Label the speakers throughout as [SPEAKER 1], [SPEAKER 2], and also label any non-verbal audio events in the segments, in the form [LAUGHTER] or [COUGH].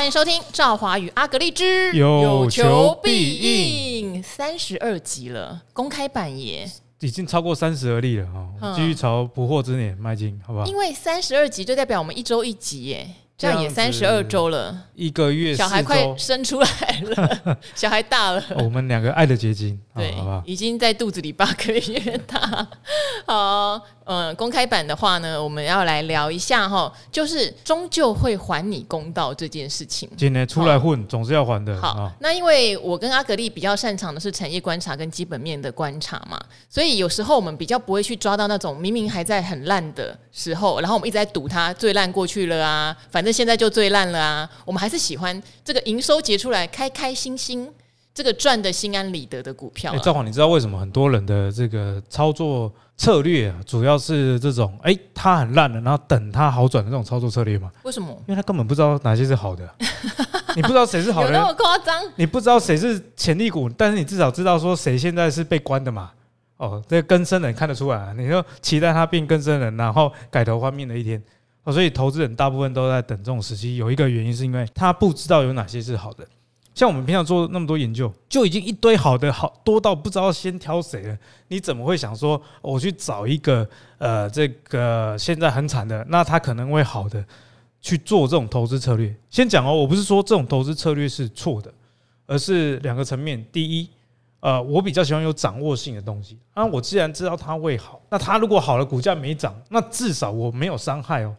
[SPEAKER 1] 欢迎收听赵华与阿格丽之
[SPEAKER 2] 有求必应
[SPEAKER 1] 三十二集了，公开版耶，
[SPEAKER 2] 已经超过三十而立了哈，继续朝不惑之年迈进，好不好？
[SPEAKER 1] 因为三十二集就代表我们一周一集耶。这样也三十二周了，
[SPEAKER 2] 一个月
[SPEAKER 1] 小孩快生出来了，[LAUGHS] 小孩大了。
[SPEAKER 2] 我们两个爱的结晶，[LAUGHS] 对？
[SPEAKER 1] 已经在肚子里八个月大。[LAUGHS] 好，嗯，公开版的话呢，我们要来聊一下哈，就是终究会还你公道这件事情。
[SPEAKER 2] 今天出来混，总是要还的。
[SPEAKER 1] 好，那因为我跟阿格力比较擅长的是产业观察跟基本面的观察嘛，所以有时候我们比较不会去抓到那种明明还在很烂的时候，然后我们一直在赌它最烂过去了啊，反正。现在就最烂了啊！我们还是喜欢这个营收结出来开开心心，这个赚的心安理得的股票。哎，
[SPEAKER 2] 赵华，你知道为什么很多人的这个操作策略啊，主要是这种哎，它很烂了，然后等它好转的这种操作策略吗？
[SPEAKER 1] 为什么？
[SPEAKER 2] 因为他根本不知道哪些是好的，[LAUGHS] 你不知道谁是好的，
[SPEAKER 1] 有那么夸张？
[SPEAKER 2] 你不知道谁是潜力股，但是你至少知道说谁现在是被关的嘛？哦，这个更生人看得出来，你就期待他变更生人，然后改头换面的一天。所以投资人大部分都在等这种时机。有一个原因是因为他不知道有哪些是好的。像我们平常做那么多研究，就已经一堆好的好多到不知道先挑谁了。你怎么会想说我去找一个呃这个现在很惨的，那他可能会好的去做这种投资策略？先讲哦，我不是说这种投资策略是错的，而是两个层面。第一，呃，我比较喜欢有掌握性的东西。啊，我既然知道它会好，那它如果好了，股价没涨，那至少我没有伤害哦。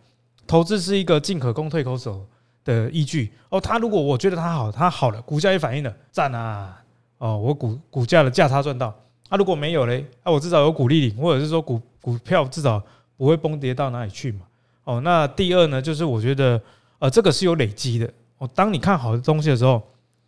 [SPEAKER 2] 投资是一个进可攻退可守的依据哦。他如果我觉得他好，他好了，股价也反应了，赞啊！哦，我股股价的价差赚到。啊，如果没有嘞，啊，我至少有股利领，或者是说股股票至少不会崩跌到哪里去嘛。哦，那第二呢，就是我觉得呃，这个是有累积的。哦，当你看好的东西的时候，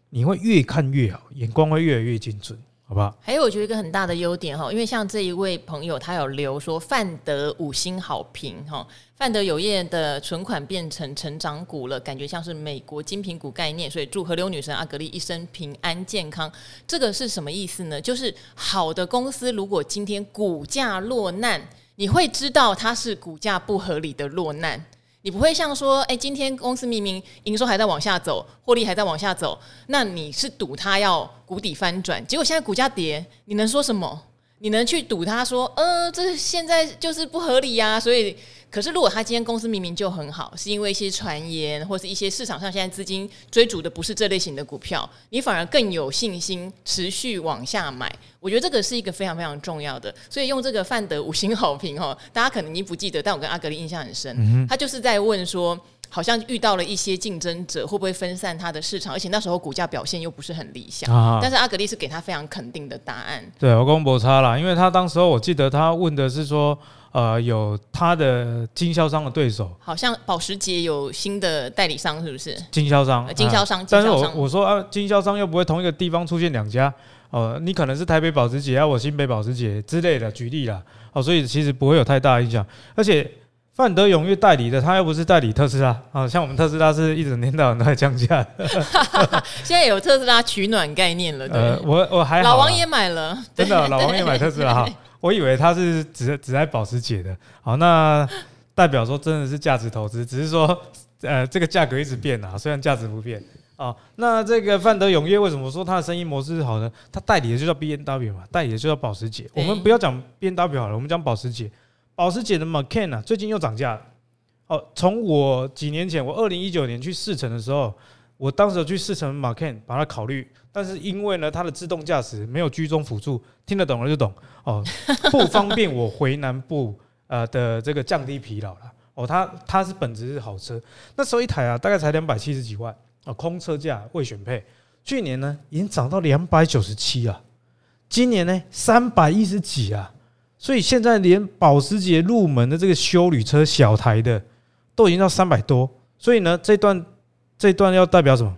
[SPEAKER 2] 你会越看越好，眼光会越来越精准。好吧，
[SPEAKER 1] 还有我觉得一个很大的优点哈，因为像这一位朋友，他有留说范德五星好评哈，范德有业的存款变成成长股了，感觉像是美国精品股概念，所以祝河流女神阿格力一生平安健康。这个是什么意思呢？就是好的公司如果今天股价落难，你会知道它是股价不合理的落难。你不会像说，哎，今天公司明明营收还在往下走，获利还在往下走，那你是赌它要谷底翻转，结果现在股价跌，你能说什么？你能去赌它说，呃，这现在就是不合理呀，所以。可是，如果他今天公司明明就很好，是因为一些传言，或是一些市场上现在资金追逐的不是这类型的股票，你反而更有信心持续往下买。我觉得这个是一个非常非常重要的。所以用这个范德五星好评哦，大家可能已经不记得，但我跟阿格力印象很深。他就是在问说，好像遇到了一些竞争者，会不会分散他的市场？而且那时候股价表现又不是很理想。但是阿格力是给他非常肯定的答案。
[SPEAKER 2] 对，我跟博差了，因为他当时候我记得他问的是说。呃，有他的经销商的对手，
[SPEAKER 1] 好像保时捷有新的代理商，是不是？
[SPEAKER 2] 经销商，
[SPEAKER 1] 经销商。
[SPEAKER 2] 但是我我说啊，经销商又不会同一个地方出现两家哦，你可能是台北保时捷啊，我新北保时捷之类的，举例啦哦，所以其实不会有太大影响。而且范德永越代理的，他又不是代理特斯拉啊，像我们特斯拉是一整天到晚都在降价。[LAUGHS]
[SPEAKER 1] 现在有特斯拉取暖概念了，对。
[SPEAKER 2] 呃，我我还好
[SPEAKER 1] 老王也买了，
[SPEAKER 2] 真的，老王也买特斯拉哈。[LAUGHS] 我以为他是只只在保时捷的，好，那 [LAUGHS] 代表说真的是价值投资，只是说，呃，这个价格一直变啊，虽然价值不变啊。那这个范德永业为什么说他的生意模式是好呢？他代理的就叫 B N W 嘛，代理的就叫保时捷。我们不要讲 B N W 好了，我们讲保时捷。保时捷的 Macan 啊，最近又涨价了。哦，从我几年前，我二零一九年去试乘的时候，我当时去试乘 Macan，把它考虑。但是因为呢，它的自动驾驶没有居中辅助，听得懂了就懂。哦，[LAUGHS] 不方便我回南部呃的这个降低疲劳了哦，它它是本质是好车，那时候一台啊大概才两百七十几万啊，空车价未选配，去年呢已经涨到两百九十七啊，今年呢三百一十几啊，所以现在连保时捷入门的这个修旅车小台的都已经到三百多，所以呢这段这段要代表什么？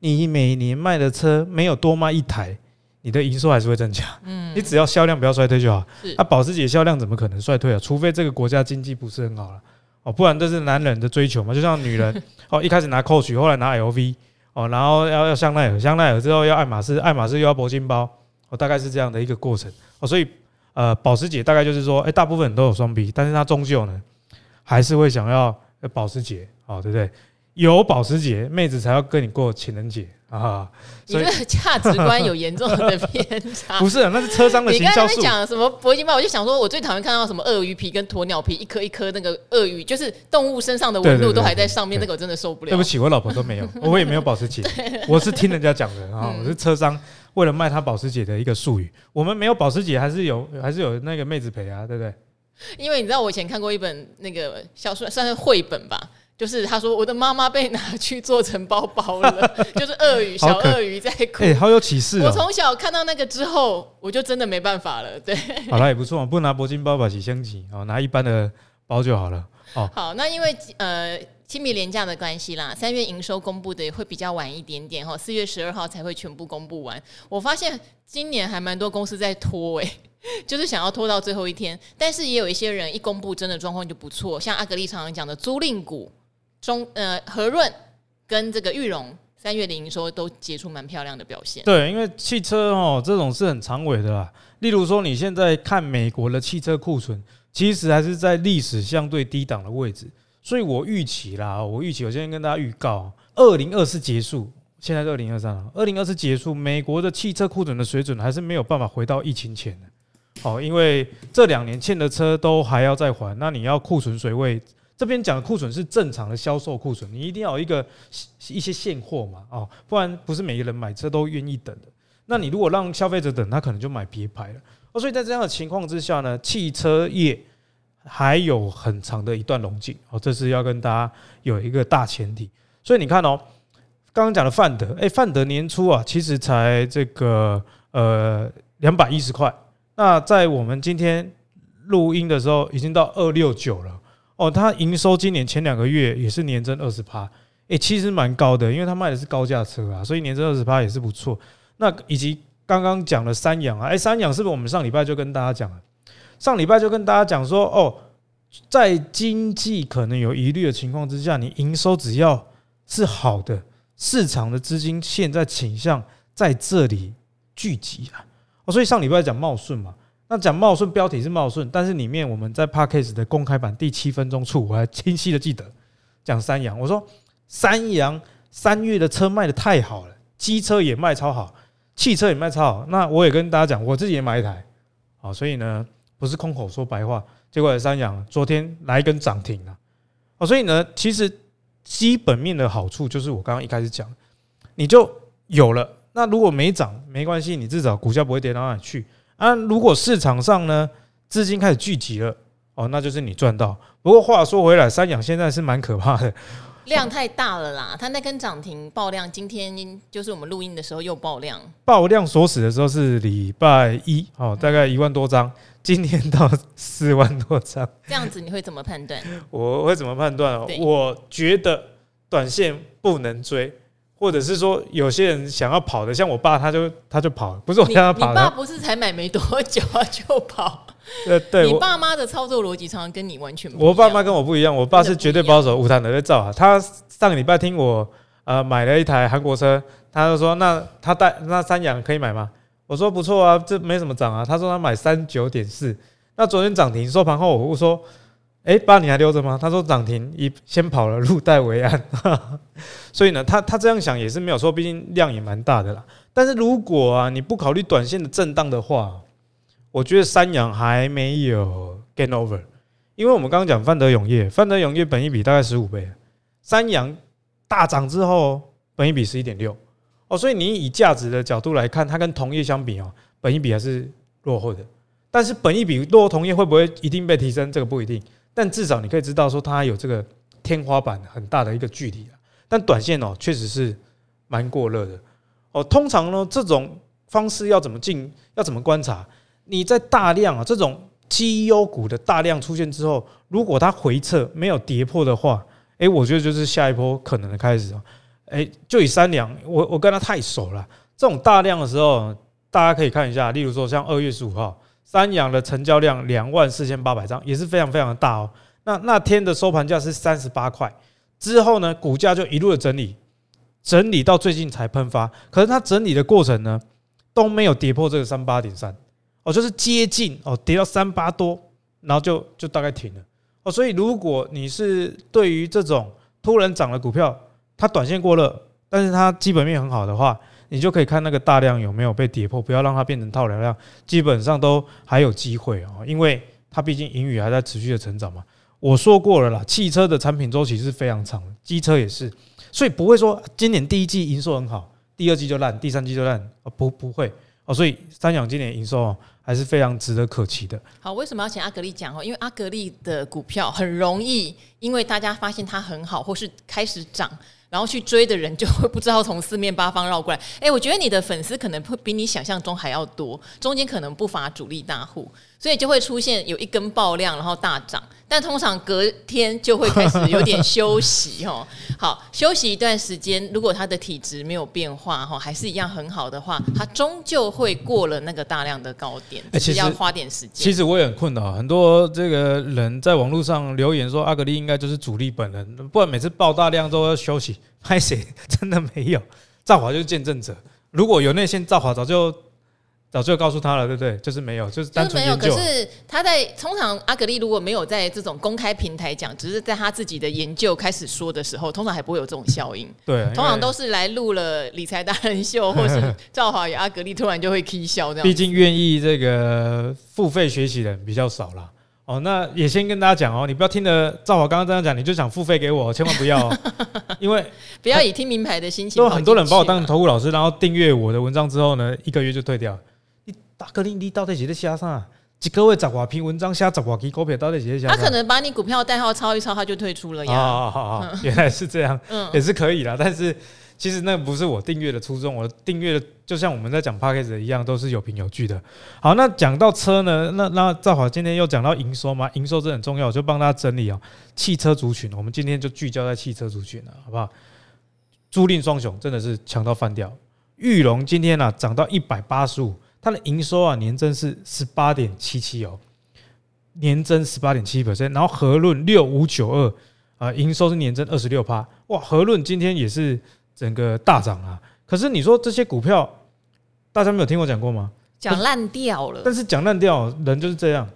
[SPEAKER 2] 你每年卖的车没有多卖一台，你的营收还是会增加。嗯，你只要销量不要衰退就好。那保时捷销量怎么可能衰退啊？除非这个国家经济不是很好了哦，不然这是男人的追求嘛。就像女人 [LAUGHS] 哦，一开始拿 Coach，后来拿 LV 哦，然后要要香奈儿，香奈儿之后要爱马仕，爱马仕又要铂金包哦，大概是这样的一个过程哦。所以呃，保时捷大概就是说，哎，大部分人都有双 B，但是它终究呢还是会想要保时捷哦，对不对？有保时捷，妹子才要跟你过情人节啊！
[SPEAKER 1] 你这个价值观有严重的偏差。
[SPEAKER 2] 不是，那是车商的行销术。你刚
[SPEAKER 1] 才讲什么铂金包？我就想说，我最讨厌看到什么鳄鱼皮跟鸵鸟皮，一颗一颗那个鳄鱼，就是动物身上的纹路都还在上面，那个我真的受不了。
[SPEAKER 2] 对不起，我老婆都没有，[LAUGHS] 我也没有保时捷，我是听人家讲的啊。我是车商为了卖他保时捷的一个术语。我们没有保时捷，还是有，还是有那个妹子陪啊，对不对？
[SPEAKER 1] 因为你知道，我以前看过一本那个小说，算是绘本吧。就是他说我的妈妈被拿去做成包包了，[LAUGHS] 就是鳄鱼小鳄鱼在哭，
[SPEAKER 2] 哎、欸，好有启示、喔。
[SPEAKER 1] 我从小看到那个之后，我就真的没办法了。对，
[SPEAKER 2] 好了也不错，不拿铂金包把起升级哦，拿一般的包就好了。哦，
[SPEAKER 1] 好，那因为呃清明廉价的关系啦，三月营收公布的也会比较晚一点点哈，四月十二号才会全部公布完。我发现今年还蛮多公司在拖哎、欸。[LAUGHS] 就是想要拖到最后一天，但是也有一些人一公布真的状况就不错，像阿格力常常讲的租赁股中呃和润跟这个玉龙三月的营收都结出蛮漂亮的表现。
[SPEAKER 2] 对，因为汽车哦这种是很长尾的啦。例如说你现在看美国的汽车库存，其实还是在历史相对低档的位置，所以我预期啦，我预期我先跟大家预告，二零二四结束，现在是二零二三了，二零二四结束，美国的汽车库存的水准还是没有办法回到疫情前的。哦，因为这两年欠的车都还要再还，那你要库存水位，这边讲的库存是正常的销售库存，你一定要有一个一些现货嘛，哦，不然不是每个人买车都愿意等的。那你如果让消费者等，他可能就买别牌了。哦，所以在这样的情况之下呢，汽车业还有很长的一段龙井。哦，这是要跟大家有一个大前提。所以你看哦，刚刚讲的范德，哎，范德年初啊，其实才这个呃两百一十块。那在我们今天录音的时候，已经到二六九了哦。它营收今年前两个月也是年增二十趴，诶，其实蛮高的，因为它卖的是高价车啊，所以年增二十趴也是不错。那以及刚刚讲的三养啊，诶，三养是不是我们上礼拜就跟大家讲了？上礼拜就跟大家讲说，哦，在经济可能有疑虑的情况之下，你营收只要是好的，市场的资金现在倾向在这里聚集啊。哦，所以上礼拜讲茂顺嘛，那讲茂顺标题是茂顺，但是里面我们在 Podcast 的公开版第七分钟处，我还清晰的记得讲三阳，我说三阳三月的车卖得太好了，机车也卖超好，汽车也卖超好，那我也跟大家讲，我自己也买一台，好，所以呢不是空口说白话，结果三阳昨天来一根涨停了，哦，所以呢其实基本面的好处就是我刚刚一开始讲，你就有了。那如果没涨没关系，你至少股价不会跌到哪里去啊。如果市场上呢资金开始聚集了哦，那就是你赚到。不过话说回来，三养现在是蛮可怕的，
[SPEAKER 1] 量太大了啦。它那根涨停爆量，今天就是我们录音的时候又爆量。
[SPEAKER 2] 爆量锁死的时候是礼拜一哦，大概一万多张，今天到四万多张。
[SPEAKER 1] 这样子你会怎么判断？
[SPEAKER 2] 我会怎么判断？我觉得短线不能追。或者是说，有些人想要跑的，像我爸，他就他就跑，不是我让他跑。
[SPEAKER 1] 你爸不是才买没多久啊就跑？
[SPEAKER 2] 呃，对，
[SPEAKER 1] 你爸妈的操作逻辑常常跟你完全不一样。
[SPEAKER 2] 我爸妈跟我不一样，我爸是绝对保守，无谈的在造啊。他上个礼拜听我呃买了一台韩国车，他就说那他带那三阳可以买吗？我说不错啊，这没什么涨啊。他说他买三九点四，那昨天涨停收盘后，我说。哎，爸，你还留着吗？他说涨停，一先跑了，入袋为安。[LAUGHS] 所以呢，他他这样想也是没有错，毕竟量也蛮大的啦。但是如果啊，你不考虑短线的震荡的话，我觉得三阳还没有 gain over，因为我们刚刚讲范德永业，范德永业本一比大概十五倍，三阳大涨之后本一比十一点六哦，所以你以价值的角度来看，它跟同业相比哦，本一比还是落后的。但是本一比落后同业会不会一定被提升？这个不一定。但至少你可以知道说它有这个天花板很大的一个距离，但短线哦确实是蛮过热的哦。通常呢这种方式要怎么进，要怎么观察？你在大量啊这种绩优股的大量出现之后，如果它回撤没有跌破的话，诶，我觉得就是下一波可能的开始啊。诶，就以三两，我我跟他太熟了，这种大量的时候，大家可以看一下，例如说像二月十五号。三阳的成交量两万四千八百张，也是非常非常的大哦。那那天的收盘价是三十八块，之后呢，股价就一路的整理，整理到最近才喷发。可是它整理的过程呢，都没有跌破这个三八点三哦，就是接近哦，跌到三八多，然后就就大概停了哦。所以如果你是对于这种突然涨的股票它短线过热，但是它基本面很好的话，你就可以看那个大量有没有被跌破，不要让它变成套流量，基本上都还有机会哦，因为它毕竟盈余还在持续的成长嘛。我说过了啦，汽车的产品周期是非常长，机车也是，所以不会说今年第一季营收很好，第二季就烂，第三季就烂哦，不不会哦。所以三阳今年营收还是非常值得可期的。
[SPEAKER 1] 好，为什么要请阿格力讲哦？因为阿格力的股票很容易，因为大家发现它很好，或是开始涨。然后去追的人就会不知道从四面八方绕过来。哎，我觉得你的粉丝可能会比你想象中还要多，中间可能不乏主力大户，所以就会出现有一根爆量，然后大涨。但通常隔天就会开始有点休息 [LAUGHS] 哦。好，休息一段时间，如果他的体质没有变化哈，还是一样很好的话，他终究会过了那个大量的高点，其实要花点时间。
[SPEAKER 2] 其实我也很困扰，很多这个人在网络上留言说阿格力应该就是主力本人，不然每次爆大量都要休息。[LAUGHS] 拍谁？真的没有，兆华就是见证者。如果有内线，兆华早就。早就告诉他了，对不对？就是没有，就是
[SPEAKER 1] 单纯没有。可是他在通常阿格力如果没有在这种公开平台讲，只是在他自己的研究开始说的时候，通常还不会有这种效应。
[SPEAKER 2] 对，
[SPEAKER 1] 通常都是来录了理财达人秀，[LAUGHS] 或是赵华与阿格力突然就会 K 笑这样。
[SPEAKER 2] 毕竟愿意这个付费学习的人比较少啦。哦，那也先跟大家讲哦，你不要听了赵华刚刚这样讲，你就想付费给我，千万不要，哦，[LAUGHS] 因为
[SPEAKER 1] 不要以听名牌的心情。
[SPEAKER 2] 都很多人把我当投顾老师，然后订阅我的文章之后呢，一个月就退掉。大哥，你你到底是在写啥？一个月十几篇文章，写十几支股票，到底是在写啥？
[SPEAKER 1] 他可能把你股票代号抄一抄，他就退出了呀。
[SPEAKER 2] 啊啊啊！原来是这样，嗯，也是可以啦。但是其实那不是我订阅的初衷，我订阅的就像我们在讲 Podcast 一样，都是有凭有据的。好，那讲到车呢，那那正好今天又讲到营收嘛，营收这很重要，我就帮大家整理啊。汽车族群，我们今天就聚焦在汽车族群了，好不好？租赁双雄真的是强到翻掉，裕隆今天呢涨到一百八十五。它的营收啊，年增是十八点七七哦，年增十八点七 percent，然后和润六五九二啊，营收是年增二十六趴，哇，和润今天也是整个大涨啊。可是你说这些股票，大家没有听我讲过吗？
[SPEAKER 1] 讲烂掉了。
[SPEAKER 2] 但是讲烂掉，人就是这样，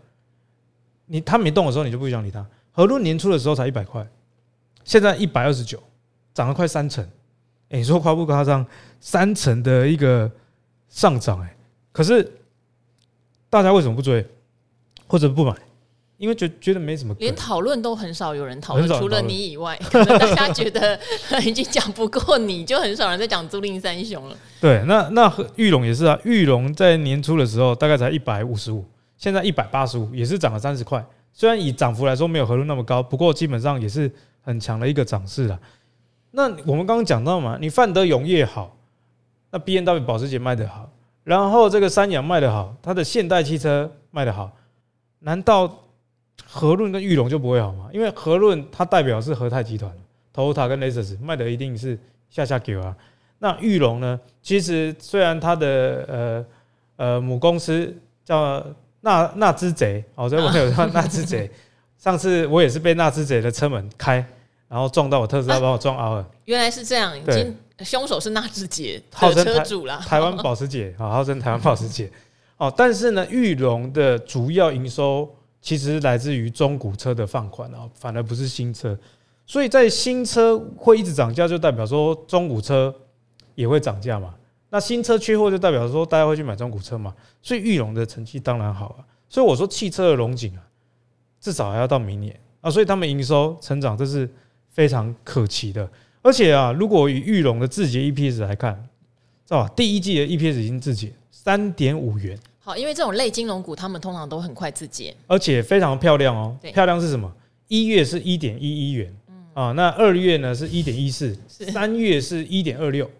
[SPEAKER 2] 你他没动的时候，你就不想理他。和润年初的时候才一百块，现在一百二十九，涨了快三成。哎，你说夸不夸张？三成的一个上涨，哎。可是，大家为什么不追，或者不买？因为觉觉得没什么，
[SPEAKER 1] 连讨论都很少有人讨论，除了你以外，[LAUGHS] 可能大家觉得 [LAUGHS] 已经讲不过你，就很少人在讲租赁三雄了。
[SPEAKER 2] 对，那那玉龙也是啊，玉龙在年初的时候大概才一百五十五，现在一百八十五，也是涨了三十块。虽然以涨幅来说没有和润那么高，不过基本上也是很强的一个涨势了。那我们刚刚讲到嘛，你范德永业好，那 B N W 保时捷卖得好。然后这个三洋卖得好，它的现代汽车卖得好，难道和润跟裕隆就不会好吗？因为和润它代表是和泰集团，Toyota 跟 Lexus 卖的一定是下下给啊。那裕隆呢？其实虽然它的呃呃母公司叫纳纳兹贼，哦，这网友叫 [LAUGHS] 纳兹贼，上次我也是被纳兹贼的车门开，然后撞到我特斯拉，把我撞凹了。
[SPEAKER 1] 原来是这样，已经。凶手是纳智捷的车主啦，
[SPEAKER 2] 台湾保时捷啊，[LAUGHS] 号称台湾保时捷哦。但是呢，玉龙的主要营收其实来自于中古车的放款啊，反而不是新车。所以在新车会一直涨价，就代表说中古车也会涨价嘛。那新车缺货，就代表说大家会去买中古车嘛。所以玉龙的成绩当然好啊。所以我说汽车的龙井啊，至少还要到明年啊。所以他们营收成长，这是非常可期的。而且啊，如果以玉龙的自结 EPS 来看，知道吧？第一季的 EPS 已经自结三点五元。
[SPEAKER 1] 好，因为这种类金融股，他们通常都很快自结，
[SPEAKER 2] 而且非常漂亮哦。漂亮是什么？一月是一点一一元，啊，那二月呢是一点一四，三月是一点二六，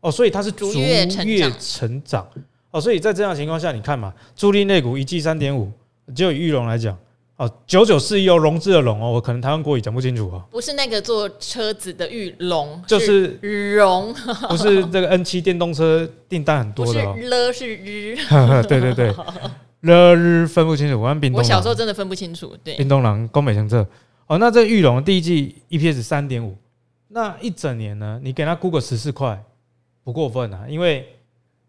[SPEAKER 2] 哦，所以它是逐月成长，哦，所以在这样的情况下，你看嘛，租赁类股一季三点五，就以玉龙来讲。哦，九九四一哦，融资的融哦，我可能台湾国语讲不清楚哦。
[SPEAKER 1] 不是那个做车子的玉龙，
[SPEAKER 2] 就是
[SPEAKER 1] 融，[LAUGHS]
[SPEAKER 2] 不是这个 N 七电动车订单很多的哦。
[SPEAKER 1] 是了是日，[LAUGHS]
[SPEAKER 2] 对对对，了日分不清楚。我看冰，
[SPEAKER 1] 我小时候真的分不清楚。对，
[SPEAKER 2] 冰东狼、宫美成这哦，那这玉龙第一季 EPS 三点五，那一整年呢？你给他估个十四块，不过分啊，因为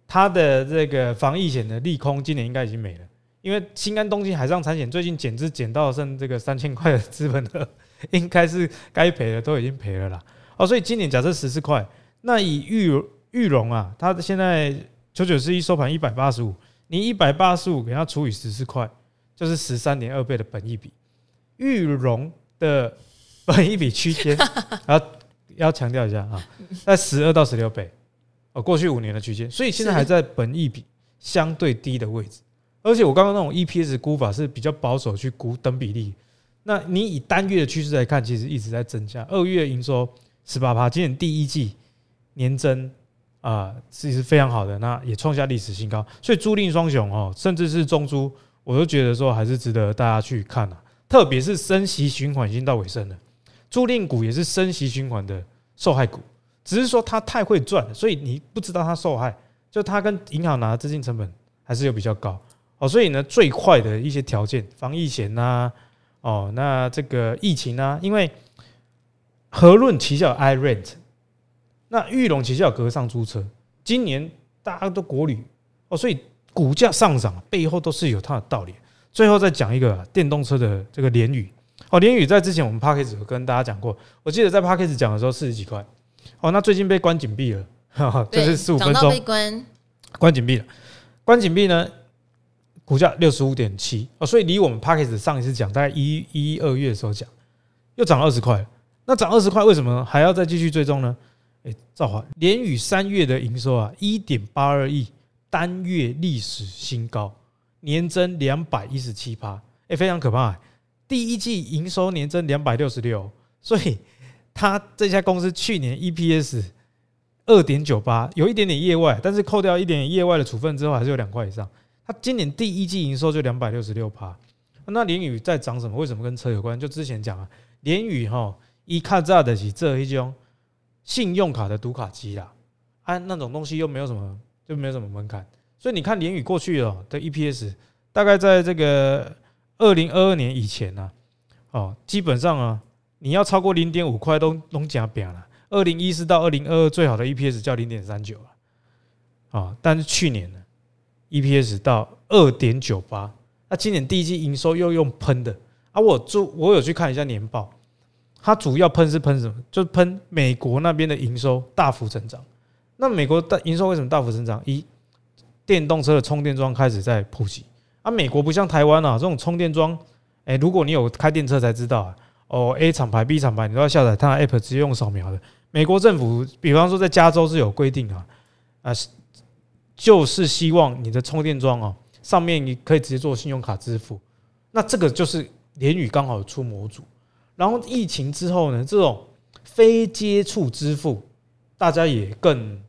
[SPEAKER 2] 它的这个防疫险的利空，今年应该已经没了。因为新安东京海上产险最近减资减到剩这个三千块的资本额，应该是该赔的都已经赔了啦。哦，所以今年假设十四块，那以玉玉龙啊，它现在九九四一收盘一百八十五，你一百八十五给它除以十四块，就是十三点二倍的本益比。玉龙的本益比区间，要要强调一下啊，在十二到十六倍哦，过去五年的区间，所以现在还在本益比相对低的位置。而且我刚刚那种 EPS 估法是比较保守去估等比例。那你以单月的趋势来看，其实一直在增加。二月营收十八趴，今年第一季年增啊，其实非常好的，那也创下历史新高。所以租赁双雄哦，甚至是中租，我都觉得说还是值得大家去看啊。特别是升息循环已经到尾声了，租赁股也是升息循环的受害股，只是说它太会赚，所以你不知道它受害，就它跟银行拿的资金成本还是有比较高。哦，所以呢，最快的一些条件，防疫险呐，哦，那这个疫情啊，因为和润旗下有 iRent，那玉龙旗下有格上租车，今年大家都国旅哦，所以股价上涨背后都是有它的道理。最后再讲一个电动车的这个联宇，哦，联宇在之前我们有跟大家讲过，我记得在 Podcast 讲的时候四十几块，哦，那最近被关紧闭了，就是十五分钟
[SPEAKER 1] 关
[SPEAKER 2] 关紧闭了，关紧闭呢？股价六十五点七哦，所以离我们 Podcast 上一次讲，大概一一二月的时候讲，又涨了二十块。那涨二十块，为什么还要再继续追踪呢？哎，赵华，连宇三月的营收啊，一点八二亿，单月历史新高，年增两百一十七趴，哎，非常可怕。第一季营收年增两百六十六，所以他这家公司去年 EPS 二点九八，有一点点业外，但是扣掉一点点业外的处分之后，还是有两块以上。它今年第一季营收就两百六十六趴，那联宇在涨什么？为什么跟车有关？就之前讲啊，联宇哈一看这的是这一种信用卡的读卡机啦，啊那种东西又没有什么，就没有什么门槛，所以你看联宇过去哦的 EPS，大概在这个二零二二年以前呢，哦基本上啊你要超过零点五块都拢讲扁了，二零一四到二零二二最好的 EPS 叫零点三九啊，但是去年呢？EPS 到二点九八，那今年第一季营收又用喷的啊！我做我有去看一下年报，它主要喷是喷什么？就是喷美国那边的营收大幅成长。那美国的营收为什么大幅成长？一电动车的充电桩开始在普及啊！美国不像台湾啊，这种充电桩，哎，如果你有开电车才知道啊，哦，A 厂牌 B 厂牌你都要下载它的 App，直接用扫描的。美国政府，比方说在加州是有规定啊，啊。就是希望你的充电桩哦，上面你可以直接做信用卡支付，那这个就是联宇刚好出模组，然后疫情之后呢，这种非接触支付大家也更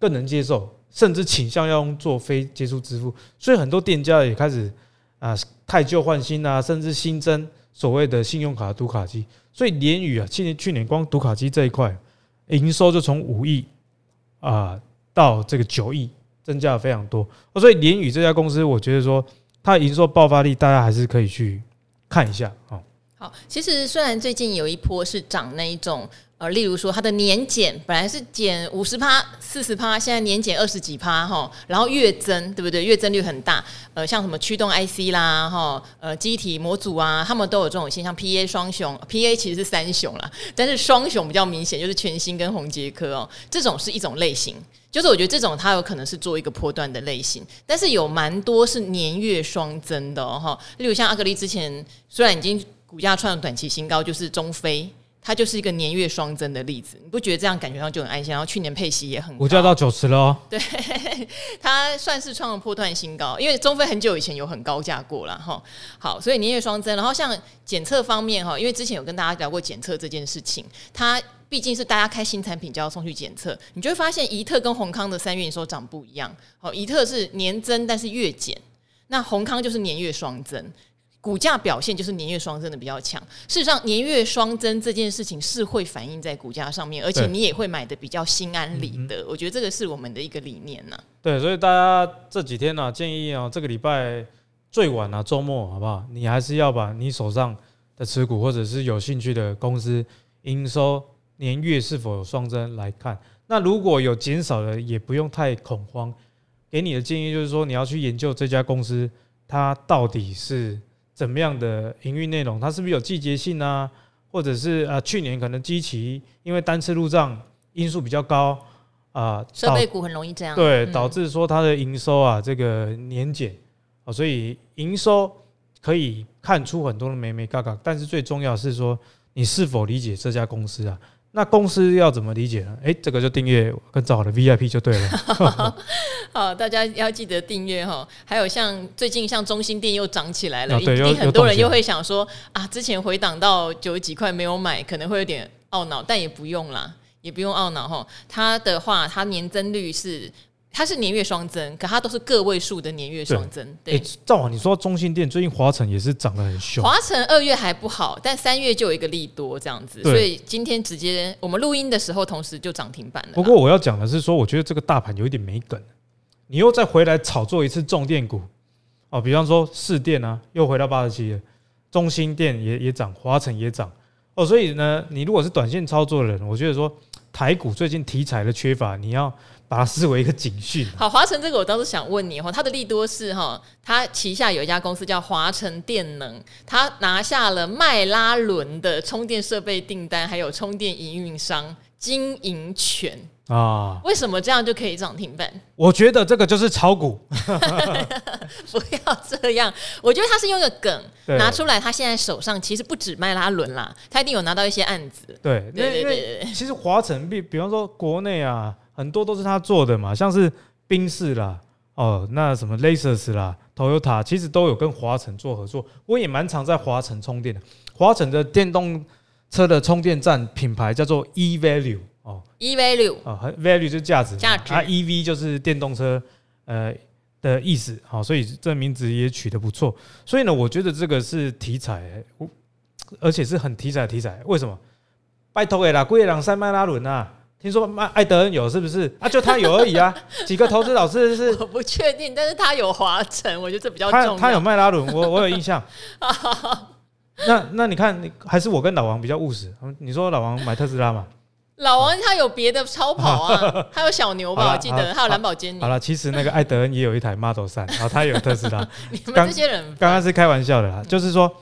[SPEAKER 2] 更能接受，甚至倾向要用做非接触支付，所以很多店家也开始啊汰旧换新啊，甚至新增所谓的信用卡读卡机，所以联宇啊，去年去年光读卡机这一块营收就从五亿啊到这个九亿。增加了非常多，所以联宇这家公司，我觉得说它营收爆发力，大家还是可以去看一下啊。
[SPEAKER 1] 好，其实虽然最近有一波是涨那一种，呃，例如说它的年减本来是减五十趴、四十趴，现在年减二十几趴哈，然后月增，对不对？月增率很大，呃，像什么驱动 IC 啦，哈，呃，机体模组啊，他们都有这种现象。PA 双雄，PA 其实是三雄啦，但是双雄比较明显，就是全新跟宏杰科哦，这种是一种类型。就是我觉得这种它有可能是做一个波段的类型，但是有蛮多是年月双增的哈。例如像阿格力之前虽然已经股价创了短期新高，就是中非，它就是一个年月双增的例子。你不觉得这样感觉上就很安心？然后去年配息也很高，
[SPEAKER 2] 股价到九十了哦。[LAUGHS]
[SPEAKER 1] 对，它算是创了破断新高，因为中非很久以前有很高价过了哈。好，所以年月双增。然后像检测方面哈，因为之前有跟大家聊过检测这件事情，它。毕竟是大家开新产品就要送去检测，你就会发现怡特跟宏康的三月营收涨不一样。好，怡特是年增，但是月减；那宏康就是年月双增，股价表现就是年月双增的比较强。事实上，年月双增这件事情是会反映在股价上面，而且你也会买的比较心安理得。我觉得这个是我们的一个理念呢。
[SPEAKER 2] 对，所以大家这几天呢，建议啊，这个礼拜最晚啊，周末好不好？你还是要把你手上的持股或者是有兴趣的公司营收。年月是否有双增来看？那如果有减少的，也不用太恐慌。给你的建议就是说，你要去研究这家公司，它到底是怎么样的营运内容，它是不是有季节性啊？或者是啊去年可能基期因为单次入账因素比较高啊，
[SPEAKER 1] 设备股很容易这样，
[SPEAKER 2] 对，导致说它的营收啊这个年减啊，所以营收可以看出很多的眉眉角角，但是最重要是说你是否理解这家公司啊。那公司要怎么理解呢？哎，这个就订阅跟找好的 VIP 就对了。[LAUGHS]
[SPEAKER 1] 好，大家要记得订阅哈。还有像最近像中心店又涨起来了，一定很多人又会想说啊，之前回档到九十几块没有买，可能会有点懊恼，但也不用啦，也不用懊恼哈。它的话，它年增率是。它是年月双增，可它都是个位数的年月双增。对，
[SPEAKER 2] 赵华，你说中心店最近华晨也是涨得很凶。
[SPEAKER 1] 华晨二月还不好，但三月就有一个利多这样子，所以今天直接我们录音的时候，同时就涨停板了。
[SPEAKER 2] 不过我要讲的是说，我觉得这个大盘有一点没梗，你又再回来炒作一次重电股哦，比方说市电啊，又回到八十七了，中心电也也涨，华晨也涨哦，所以呢，你如果是短线操作的人，我觉得说台股最近题材的缺乏，你要。把它视为一个警讯。
[SPEAKER 1] 好，华晨这个我倒是想问你哈，它的利多是哈，它旗下有一家公司叫华晨电能，它拿下了迈拉伦的充电设备订单，还有充电营运商经营权啊。为什么这样就可以涨停板？
[SPEAKER 2] 我觉得这个就是炒股，[LAUGHS]
[SPEAKER 1] 不要这样。我觉得他是用一个梗拿出来，他现在手上其实不止迈拉伦啦，他一定有拿到一些案子。
[SPEAKER 2] 对对对对，其实华晨比比方说国内啊。很多都是他做的嘛，像是宾士啦，哦，那什么 Lexus 啦，Toyota 其实都有跟华晨做合作。我也蛮常在华晨充电的。华晨的电动车的充电站品牌叫做 E-Value 哦
[SPEAKER 1] ，E-Value
[SPEAKER 2] 啊，Value 就是价值，
[SPEAKER 1] 价值
[SPEAKER 2] 啊，EV 就是电动车呃的意思，好，所以这名字也取得不错。所以呢，我觉得这个是题材，而且是很题材的题材。为什么？拜托诶啦，贵人塞迈拉伦啊。听说麦艾德恩有是不是啊？就他有而已啊。[LAUGHS] 几个投资老师是？
[SPEAKER 1] 我不确定，但是他有华晨，我觉得这比较重要。
[SPEAKER 2] 他他有迈拉伦，我我有印象。[LAUGHS] 那那你看，你还是我跟老王比较务实。你说老王买特斯拉嘛？
[SPEAKER 1] 老王他有别的超跑啊，他有小牛吧？我记得还有蓝宝坚尼。
[SPEAKER 2] 好了，其实那个艾德恩也有一台 Model 三 [LAUGHS] 然后他有特斯拉。
[SPEAKER 1] 你们这些人
[SPEAKER 2] 刚刚是开玩笑的啦，就是说，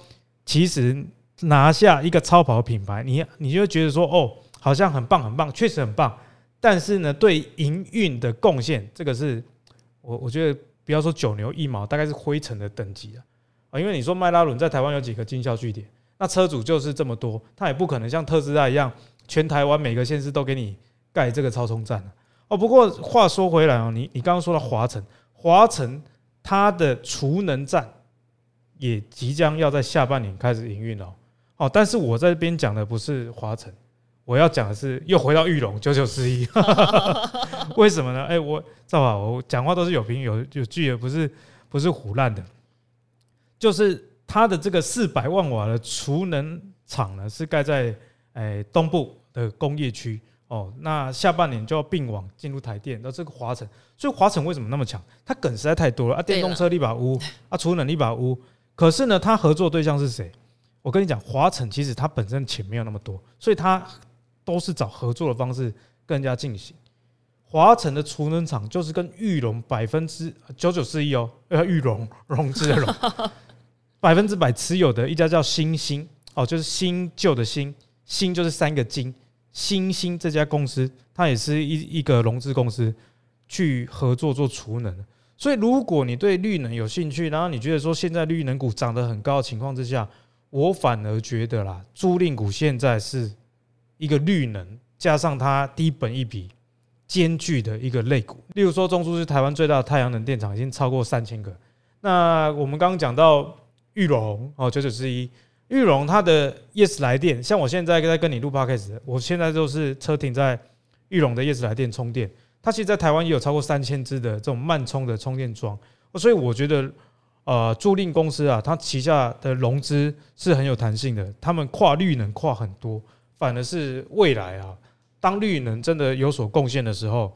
[SPEAKER 2] 其实拿下一个超跑品牌，你你就会觉得说，哦。好像很棒很棒，确实很棒，但是呢，对营运的贡献，这个是我我觉得不要说九牛一毛，大概是灰尘的等级啊。因为你说迈拉伦在台湾有几个经销据点，那车主就是这么多，他也不可能像特斯拉一样，全台湾每个县市都给你盖这个超充站哦。不过话说回来哦，你你刚刚说到华城，华城它的储能站也即将要在下半年开始营运了哦。但是我在这边讲的不是华城。我要讲的是，又回到玉龙九九四一，[LAUGHS] 为什么呢？哎、欸，我赵华，我讲话都是有凭有有据的，不是不是胡乱的。就是它的这个四百万瓦的储能厂呢，是盖在哎东部的工业区哦。那下半年就要并网进入台电，那这个华晨，所以华晨为什么那么强？它梗实在太多了啊！电动车一把乌啊，储能一把乌。可是呢，它合作对象是谁？我跟你讲，华晨其实它本身钱没有那么多，所以它。都是找合作的方式跟人家进行。华城的储能厂就是跟裕隆百分之九九四一哦，呃，裕隆融资的融，[LAUGHS] 百分之百持有的一家叫新兴哦，就是新旧的新，新就是三个金，新兴这家公司，它也是一一个融资公司去合作做储能。所以如果你对绿能有兴趣，然后你觉得说现在绿能股涨得很高的情况之下，我反而觉得啦，租赁股现在是。一个绿能加上它低本益比兼具的一个类股，例如说中租是台湾最大的太阳能电厂，已经超过三千个。那我们刚刚讲到裕隆哦，九九四一，裕隆它的 Yes 来电，像我现在在跟你录 Podcast，我现在就是车停在裕隆的 Yes 来电充电，它其实在台湾也有超过三千支的这种慢充的充电桩，所以我觉得呃租赁公司啊，它旗下的融资是很有弹性的，他们跨绿能跨很多。反而是未来啊，当绿能真的有所贡献的时候，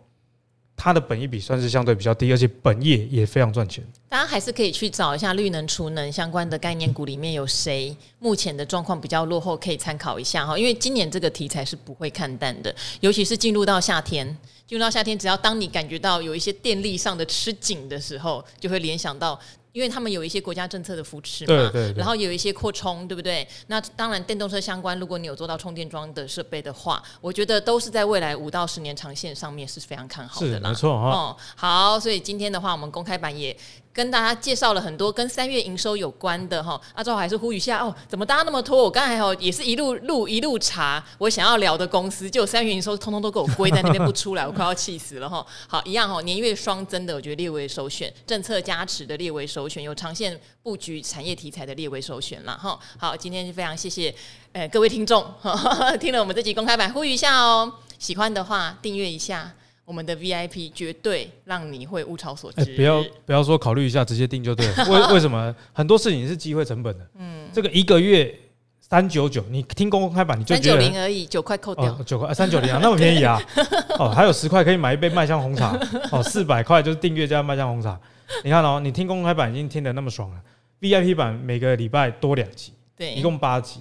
[SPEAKER 2] 它的本益比算是相对比较低，而且本业也非常赚钱。
[SPEAKER 1] 大家还是可以去找一下绿能、储能相关的概念股里面有谁目前的状况比较落后，可以参考一下哈。因为今年这个题材是不会看淡的，尤其是进入到夏天，进入到夏天，只要当你感觉到有一些电力上的吃紧的时候，就会联想到因为他们有一些国家政策的扶持嘛，
[SPEAKER 2] 对对对，
[SPEAKER 1] 然后有一些扩充，对不对？那当然，电动车相关，如果你有做到充电桩的设备的话，我觉得都是在未来五到十年长线上面是非常看好的啦。
[SPEAKER 2] 是没错哈。
[SPEAKER 1] 哦，好，所以今天的话，我们公开版也。跟大家介绍了很多跟三月营收有关的哈，阿赵还是呼吁一下哦，怎么大家那么拖？我刚才哦也是一路录一路查我想要聊的公司，就三月营收通通都给我归在那边不出来，[LAUGHS] 我快要气死了哈。好，一样哈，年月双增的，我觉得列为首选，政策加持的列为首选，有长线布局产业题材的列为首选了哈。好，今天就非常谢谢呃各位听众，[LAUGHS] 听了我们这集公开版，呼吁一下哦，喜欢的话订阅一下。我们的 VIP 绝对让你会物超所值。
[SPEAKER 2] 欸、不要不要说考虑一下，直接订就对了。[LAUGHS] 为为什么很多事情是机会成本的？嗯，这个一个月三九九，你听公开版你就三九
[SPEAKER 1] 零而已，九块扣掉，
[SPEAKER 2] 九块三九零啊，那么便宜啊！[LAUGHS] 哦，还有十块可以买一杯麦香红茶哦，四百块就是订阅加麦香红茶。你看哦，你听公开版已经听得那么爽了，VIP 版每个礼拜多两集，
[SPEAKER 1] 对，
[SPEAKER 2] 一共八集。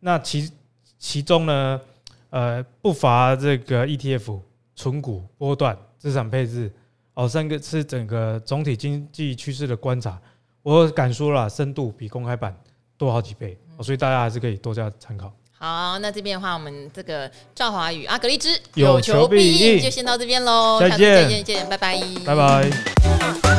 [SPEAKER 2] 那其其中呢，呃，不乏这个 ETF。存股、波段、资产配置，哦，三个是整个总体经济趋势的观察。我敢说了，深度比公开版多好几倍，所以大家还是可以多加参考。
[SPEAKER 1] 好，那这边的话，我们这个赵华宇阿格力之有求必应，就先到这边喽。
[SPEAKER 2] 再见，
[SPEAKER 1] 再见，拜拜，
[SPEAKER 2] 拜拜。